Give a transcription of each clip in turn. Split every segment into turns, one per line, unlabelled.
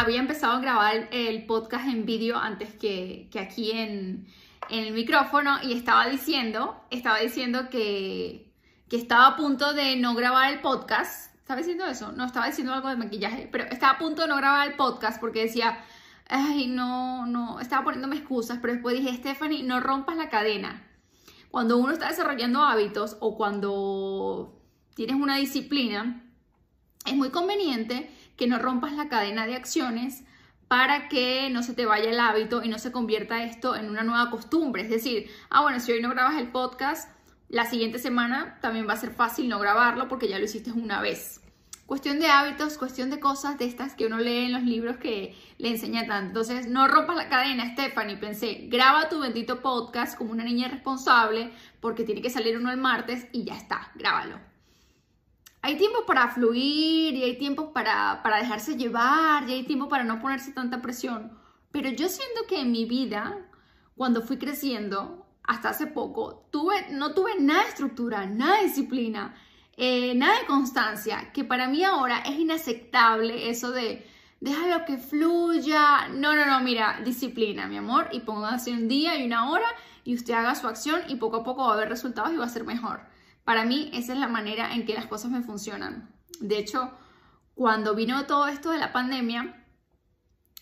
había empezado a grabar el podcast en vídeo antes que, aquí en, el micrófono y estaba diciendo, estaba diciendo que estaba a punto de no grabar el podcast. ¿Estaba diciendo eso? No, estaba diciendo algo de maquillaje, pero estaba a punto de no grabar el podcast porque decía, ay, no, no, estaba poniéndome excusas, pero después dije, Stephanie, no rompas la cadena. Cuando uno está desarrollando hábitos o cuando tienes una disciplina, es muy conveniente que no rompas la cadena de acciones para que no se te vaya el hábito y no se convierta esto en una nueva costumbre. Es decir, ah, bueno, si hoy no grabas el podcast, la siguiente semana también va a ser fácil no grabarlo porque ya lo hiciste una vez. Cuestión de hábitos, cuestión de cosas de estas que uno lee en los libros que le enseña tanto. Entonces, no rompas la cadena, Stephanie. Pensé, graba tu bendito podcast como una niña responsable porque tiene que salir uno el martes y ya está, grábalo hay tiempos para fluir y hay tiempos para, dejarse llevar y hay tiempo para no ponerse tanta presión. Pero yo siento que en mi vida, cuando fui creciendo, hasta hace poco, tuve, no tuve nada de estructura, nada de disciplina, eh, nada de constancia, que para mí ahora es inaceptable eso de déjalo que fluya. No, no, no, mira, disciplina, mi amor, y póngase un día y una hora y usted haga su acción y poco a poco va a haber resultados y va a ser mejor. Para mí esa es la manera en que las cosas me funcionan. De hecho, cuando vino todo esto de la pandemia,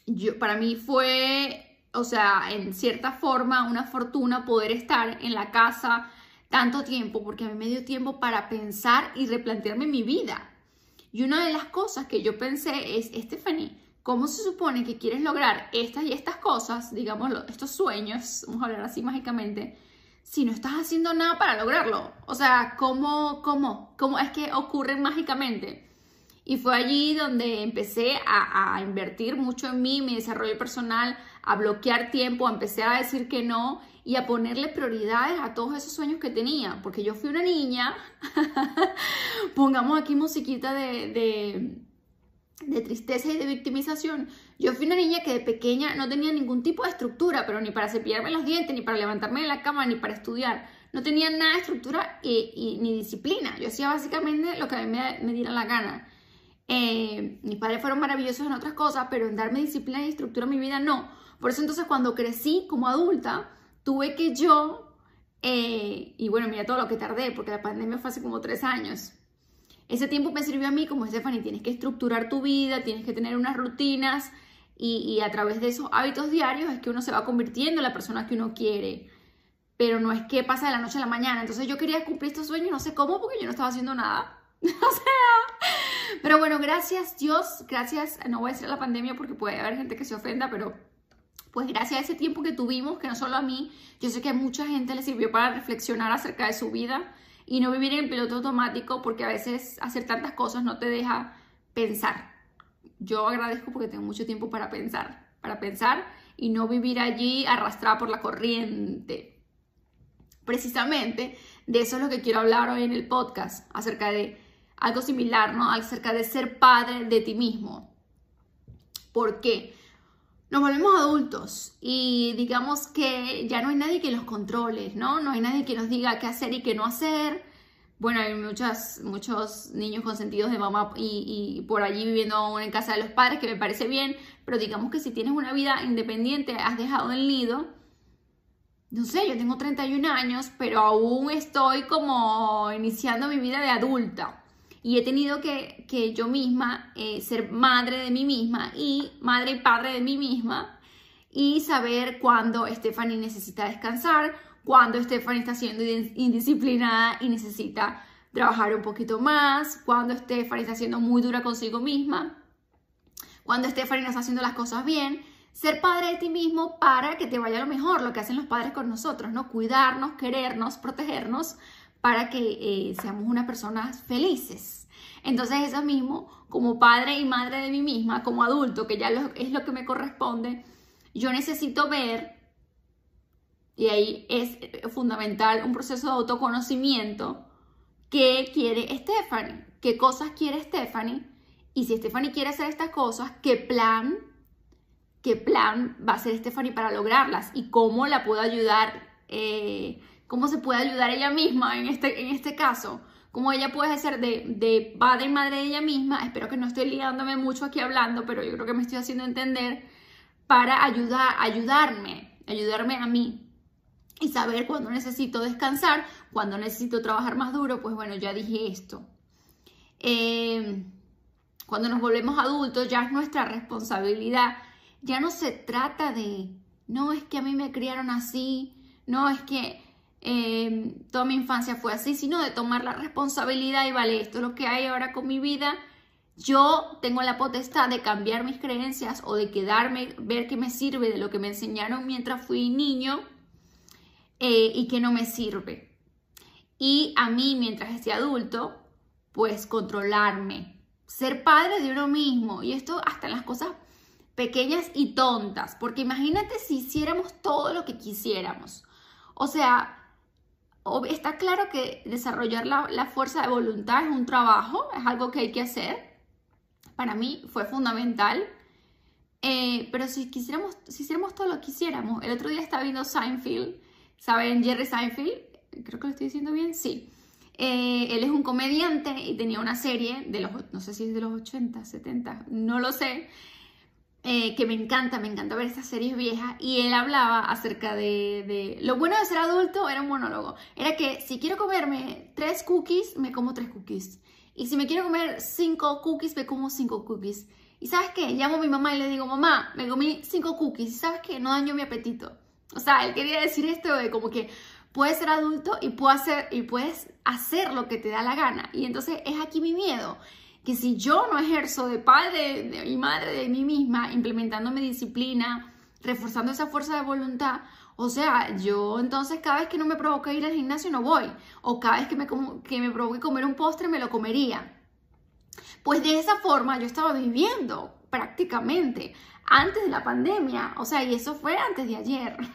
yo, para mí fue, o sea, en cierta forma una fortuna poder estar en la casa tanto tiempo, porque a mí me dio tiempo para pensar y replantearme mi vida. Y una de las cosas que yo pensé es, Stephanie, ¿cómo se supone que quieres lograr estas y estas cosas, digamos, estos sueños, vamos a hablar así mágicamente, si no estás haciendo nada para lograrlo? O sea, ¿cómo, cómo, cómo es que ocurren mágicamente? Y fue allí donde empecé a, invertir mucho en mí, mi desarrollo personal, a bloquear tiempo, a empezar a decir que no y a ponerle prioridades a todos esos sueños que tenía. Porque yo fui una niña, pongamos aquí musiquita de de tristeza y de victimización. Yo fui una niña que de pequeña no tenía ningún tipo de estructura, pero ni para cepillarme los dientes, ni para levantarme de la cama, ni para estudiar. No tenía nada de estructura y, ni disciplina. Yo hacía básicamente lo que a mí me, diera la gana. Eh, mis padres fueron maravillosos en otras cosas, pero en darme disciplina y estructura a mi vida no. Por eso entonces cuando crecí como adulta, tuve que yo, eh, y bueno, mira todo lo que tardé, porque la pandemia fue hace como tres años, ese tiempo me sirvió a mí como Stephanie, tienes que estructurar tu vida, tienes que tener unas rutinas y, a través de esos hábitos diarios es que uno se va convirtiendo en la persona que uno quiere. Pero no es que pasa de la noche a la mañana. Entonces yo quería cumplir estos sueños, no sé cómo, porque yo no estaba haciendo nada. o sea, pero bueno, gracias Dios, gracias, no voy a decir la pandemia porque puede haber gente que se ofenda, pero pues gracias a ese tiempo que tuvimos, que no solo a mí, yo sé que a mucha gente le sirvió para reflexionar acerca de su vida y no vivir en piloto automático porque a veces hacer tantas cosas no te deja pensar. Yo agradezco porque tengo mucho tiempo para pensar, para pensar y no vivir allí arrastrada por la corriente. Precisamente de eso es lo que quiero hablar hoy en el podcast, acerca de algo similar, ¿no? Acerca de ser padre de ti mismo. ¿Por qué? Nos volvemos adultos y digamos que ya no hay nadie que los controle, ¿no? No hay nadie que nos diga qué hacer y qué no hacer. Bueno, hay muchas, muchos niños consentidos de mamá y, y por allí viviendo en casa de los padres, que me parece bien, pero digamos que si tienes una vida independiente, has dejado el nido, no sé, yo tengo 31 años, pero aún estoy como iniciando mi vida de adulta y he tenido que, yo misma eh, ser madre de mí misma y madre y padre de mí misma y saber cuándo Stephanie necesita descansar, cuándo Stephanie está siendo indisciplinada y necesita trabajar un poquito más, cuándo Stephanie está siendo muy dura consigo misma, cuando Stephanie no está haciendo las cosas bien. Ser padre de ti mismo para que te vaya lo mejor, lo que hacen los padres con nosotros, ¿no? Cuidarnos, querernos, protegernos para que eh, seamos unas personas felices. Entonces eso mismo, como padre y madre de mí misma, como adulto, que ya es lo que me corresponde, yo necesito ver, y ahí es fundamental un proceso de autoconocimiento, qué quiere Stephanie, qué cosas quiere Stephanie, y si Stephanie quiere hacer estas cosas, qué plan, qué plan va a hacer Stephanie para lograrlas y cómo la puedo ayudar. Eh, cómo se puede ayudar ella misma en este, en este caso, cómo ella puede ser de, de padre y madre de ella misma. Espero que no esté liándome mucho aquí hablando, pero yo creo que me estoy haciendo entender para ayudar, ayudarme, ayudarme a mí y saber cuándo necesito descansar, cuándo necesito trabajar más duro, pues bueno, ya dije esto. Eh, cuando nos volvemos adultos ya es nuestra responsabilidad. Ya no se trata de, no es que a mí me criaron así, no es que eh, toda mi infancia fue así, sino de tomar la responsabilidad y vale, esto es lo que hay ahora con mi vida. Yo tengo la potestad de cambiar mis creencias o de quedarme, ver qué me sirve de lo que me enseñaron mientras fui niño eh, y qué no me sirve. Y a mí, mientras esté adulto, pues controlarme, ser padre de uno mismo. Y esto hasta en las cosas pequeñas y tontas, porque imagínate si hiciéramos todo lo que quisiéramos. O sea, está claro que desarrollar la, fuerza de voluntad es un trabajo, es algo que hay que hacer. Para mí fue fundamental. Eh, pero si quisiéramos, si hiciéramos todo lo que quisiéramos, el otro día estaba viendo Seinfeld, ¿saben Jerry Seinfeld? Creo que lo estoy diciendo bien, sí. Eh, él es un comediante y tenía una serie de los, no sé si es de los 80, 70, no lo sé, eh, que me encanta, me encanta ver estas series viejas y él hablaba acerca de, Lo bueno de ser adulto era un monólogo, era que si quiero comerme tres cookies, me como tres cookies. Y si me quiero comer cinco cookies, me como cinco cookies. Y ¿sabes qué? Llamo a mi mamá y le digo, mamá, me comí cinco cookies. ¿Y sabes qué? No daño mi apetito. O sea, él quería decir esto de como que puedes ser adulto y, hacer, y puedes hacer lo que te da la gana. Y entonces es aquí mi miedo, que si yo no ejerzo de padre y madre de mí misma, implementando mi disciplina, reforzando esa fuerza de voluntad, o sea, yo entonces cada vez que no me provoca ir al gimnasio no voy. O cada vez que me, que me provoque comer un postre me lo comería. Pues de esa forma yo estaba viviendo prácticamente antes de la pandemia. O sea, y eso fue antes de ayer.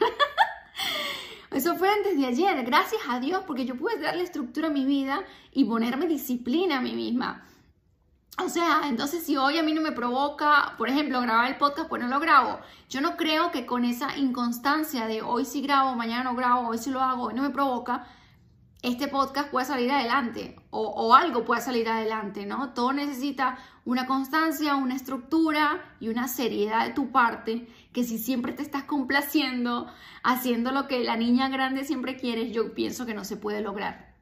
Eso fue antes de ayer, gracias a Dios, porque yo pude darle estructura a mi vida y ponerme disciplina a mí misma. O sea, entonces si hoy a mí no me provoca, por ejemplo, grabar el podcast, pues no lo grabo. Yo no creo que con esa inconstancia de hoy sí grabo, mañana no grabo, hoy sí lo hago, hoy no me provoca, este podcast pueda salir adelante o, algo pueda salir adelante, ¿no? Todo necesita una constancia, una estructura y una seriedad de tu parte, que si siempre te estás complaciendo, haciendo lo que la niña grande siempre quiere, yo pienso que no se puede lograr.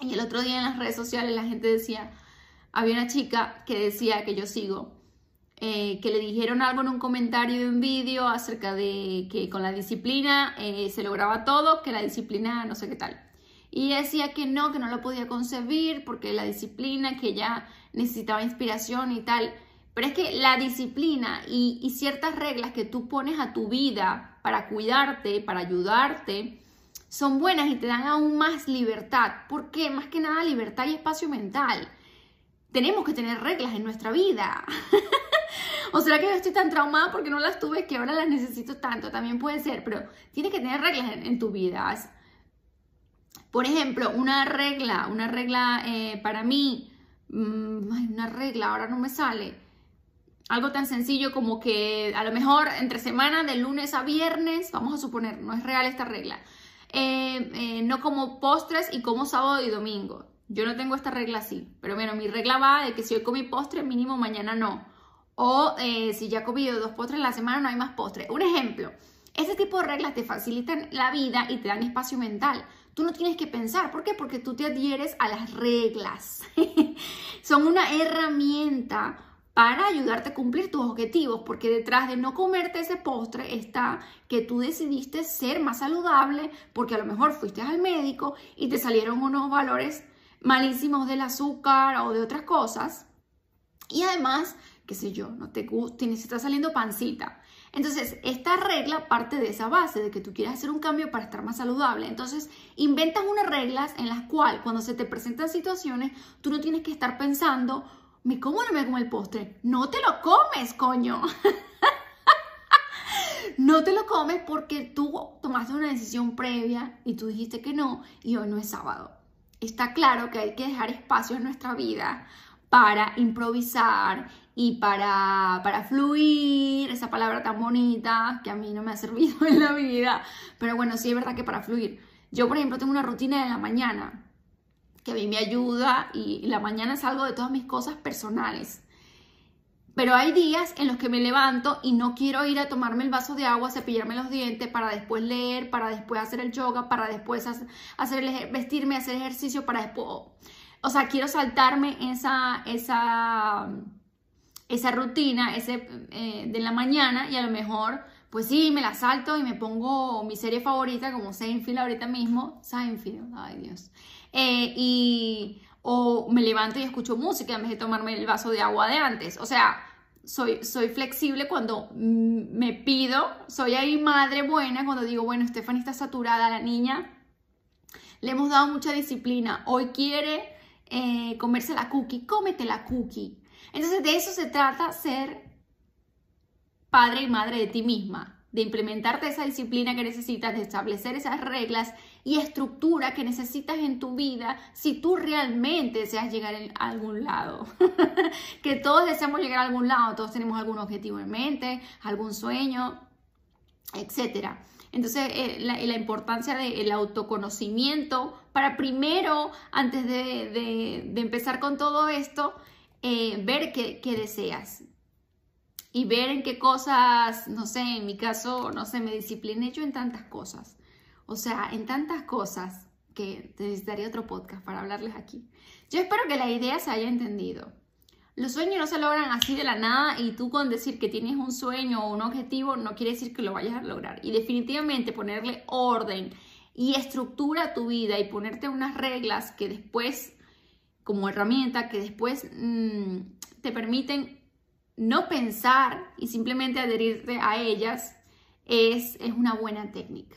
Y el otro día en las redes sociales la gente decía, había una chica que decía que yo sigo, eh, que le dijeron algo en un comentario de un vídeo acerca de que con la disciplina eh, se lograba todo, que la disciplina no sé qué tal. Y decía que no, que no lo podía concebir porque la disciplina, que ella necesitaba inspiración y tal. Pero es que la disciplina y, y ciertas reglas que tú pones a tu vida para cuidarte, para ayudarte, son buenas y te dan aún más libertad. ¿Por qué? Más que nada libertad y espacio mental. Tenemos que tener reglas en nuestra vida. ¿O será que yo estoy tan traumada porque no las tuve que ahora las necesito tanto? También puede ser, pero tienes que tener reglas en, tu vida. Por ejemplo, una regla, una regla eh, para mí, mm, una regla, ahora no me sale. Algo tan sencillo como que a lo mejor entre semana, de lunes a viernes, vamos a suponer, no es real esta regla, eh, eh, no como postres y como sábado y domingo. Yo no tengo esta regla así, pero bueno, mi regla va de que si hoy comí postre, mínimo mañana no. O si ya he comido dos postres en la semana, no hay más postres. Un ejemplo, ese tipo de reglas te facilitan la vida y te dan espacio mental. Tú no tienes que pensar. ¿Por qué? Porque tú te adhieres a las reglas. Son una herramienta para ayudarte a cumplir tus objetivos, porque detrás de no comerte ese postre está que tú decidiste ser más saludable, porque a lo mejor fuiste al médico y te salieron unos valores malísimos del azúcar o de otras cosas. Y además, qué sé yo, no te gusta, se está saliendo pancita. Entonces, esta regla parte de esa base, de que tú quieres hacer un cambio para estar más saludable. Entonces, inventas unas reglas en las cuales cuando se te presentan situaciones, tú no tienes que estar pensando, ¿me como no me como el postre? No te lo comes, coño. no te lo comes porque tú tomaste una decisión previa y tú dijiste que no y hoy no es sábado. Está claro que hay que dejar espacio en nuestra vida para improvisar y para, para fluir, esa palabra tan bonita que a mí no me ha servido en la vida, pero bueno, sí es verdad que para fluir. Yo, por ejemplo, tengo una rutina de la mañana que a mí me ayuda y la mañana salgo de todas mis cosas personales. Pero hay días en los que me levanto y no quiero ir a tomarme el vaso de agua, cepillarme los dientes para después leer, para después hacer el yoga, para después hacer vestirme, hacer ejercicio, para después... O sea, quiero saltarme esa, esa, esa rutina ese, eh, de la mañana y a lo mejor, pues sí, me la salto y me pongo mi serie favorita como Seinfeld ahorita mismo. Seinfeld, ay Dios. Eh, y me levanto y escucho música en vez de tomarme el vaso de agua de antes. O sea, soy, soy flexible cuando me pido, soy ahí madre buena cuando digo, bueno, Stephanie está saturada, la niña, le hemos dado mucha disciplina, hoy quiere eh, comerse la cookie, cómete la cookie. Entonces de eso se trata ser padre y madre de ti misma de implementarte esa disciplina que necesitas, de establecer esas reglas y estructura que necesitas en tu vida si tú realmente deseas llegar a algún lado. que todos deseamos llegar a algún lado, todos tenemos algún objetivo en mente, algún sueño, etc. Entonces, eh, la, importancia del autoconocimiento para primero, antes de, empezar con todo esto, eh, ver qué deseas, y ver en qué cosas, no sé, en mi caso, no sé, me discipliné yo en tantas cosas. O sea, en tantas cosas que necesitaría otro podcast para hablarles aquí. Yo espero que la idea se haya entendido. Los sueños no se logran así de la nada y tú con decir que tienes un sueño o un objetivo no quiere decir que lo vayas a lograr. Y definitivamente ponerle orden y estructura a tu vida y ponerte unas reglas que después, como herramienta, que después mm, te permiten no pensar y simplemente adherirte a ellas es, es una buena técnica.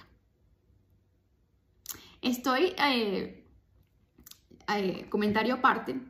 Estoy, eh, eh, comentario aparte,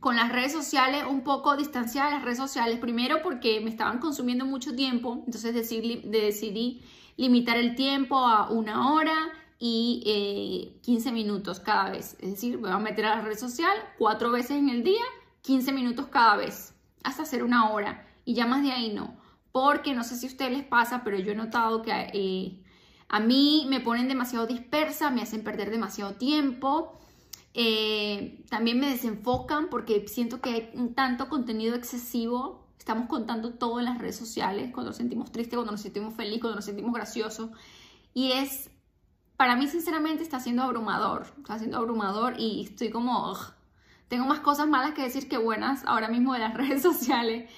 con las redes sociales un poco distanciada de las redes sociales, primero porque me estaban consumiendo mucho tiempo, entonces decidí, decidí limitar el tiempo a una hora y 15 eh, minutos cada vez. Es decir, voy a meter a la red social cuatro veces en el día, 15 minutos cada vez hasta hacer una hora y ya más de ahí no. Porque no sé si a ustedes les pasa, pero yo he notado que eh, a mí me ponen demasiado dispersa, me hacen perder demasiado tiempo. Eh, también me desenfocan porque siento que hay un tanto contenido excesivo. Estamos contando todo en las redes sociales, cuando nos sentimos tristes, cuando nos sentimos felices, cuando nos sentimos graciosos. Y es, para mí sinceramente está siendo abrumador, está siendo abrumador y estoy como, tengo más cosas malas que decir que buenas ahora mismo de las redes sociales.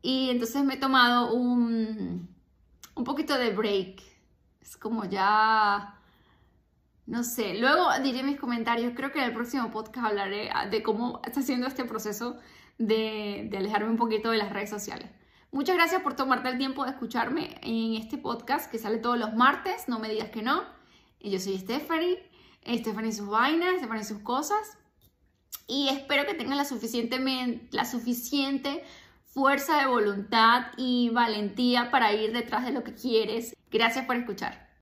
Y entonces me he tomado un, un poquito de break. Es como ya... No sé, luego diré mis comentarios. Creo que en el próximo podcast hablaré de cómo está haciendo este proceso de, de alejarme un poquito de las redes sociales. Muchas gracias por tomarte el tiempo de escucharme en este podcast que sale todos los martes. No me digas que no. Yo soy Stephanie. Stephanie sus vainas, Stephanie sus cosas y espero que tengan la, la suficiente fuerza de voluntad y valentía para ir detrás de lo que quieres. Gracias por escuchar.